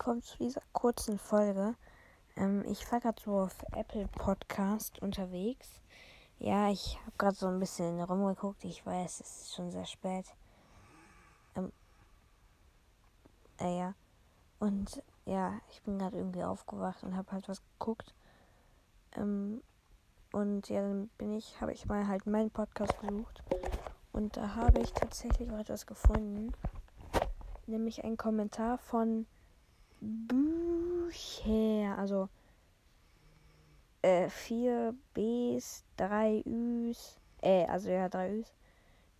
willkommen zu dieser kurzen Folge. Ähm, ich war gerade so auf Apple Podcast unterwegs. Ja, ich habe gerade so ein bisschen rumgeguckt. Ich weiß, es ist schon sehr spät. Ähm, äh, ja. Und ja, ich bin gerade irgendwie aufgewacht und habe halt was geguckt. Ähm, und ja, dann bin ich, habe ich mal halt meinen Podcast gesucht. Und da habe ich tatsächlich auch etwas gefunden. Nämlich ein Kommentar von Bücher. Also äh, vier Bs, drei Üs, äh, also ja, drei Üs,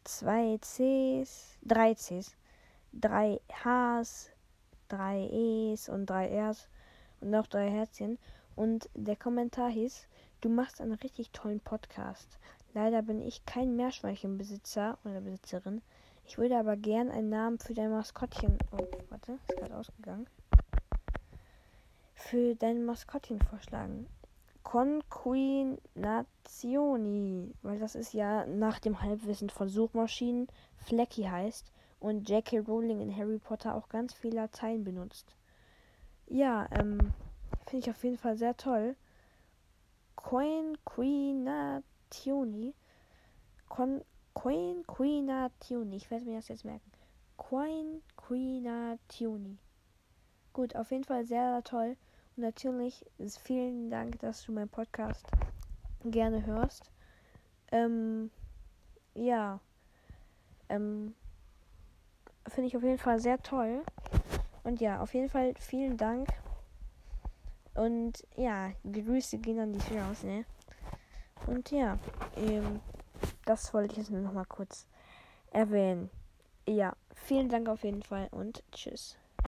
zwei Cs, drei Cs, drei Hs, drei Es und drei Rs und noch drei Herzchen. Und der Kommentar hieß, du machst einen richtig tollen Podcast. Leider bin ich kein Meerschweinchenbesitzer oder Besitzerin. Ich würde aber gern einen Namen für dein Maskottchen. Oh, warte, ist gerade ausgegangen für dein Maskottchen vorschlagen? Conquinazioni, weil das ist ja nach dem Halbwissen von Suchmaschinen Flecky heißt und J.K. Rowling in Harry Potter auch ganz viele Latein benutzt. Ja, ähm, finde ich auf jeden Fall sehr toll. Conquinationi. Con Quinquinationi. Ich werde mir das jetzt merken. Quinquinationi. Gut, auf jeden Fall sehr, sehr toll. Und natürlich vielen Dank, dass du meinen Podcast gerne hörst. Ähm, ja. Ähm, Finde ich auf jeden Fall sehr toll. Und ja, auf jeden Fall vielen Dank. Und ja, Grüße gehen an dich raus, ne? Und ja, ähm, das wollte ich jetzt nur noch mal kurz erwähnen. Ja, vielen Dank auf jeden Fall und tschüss.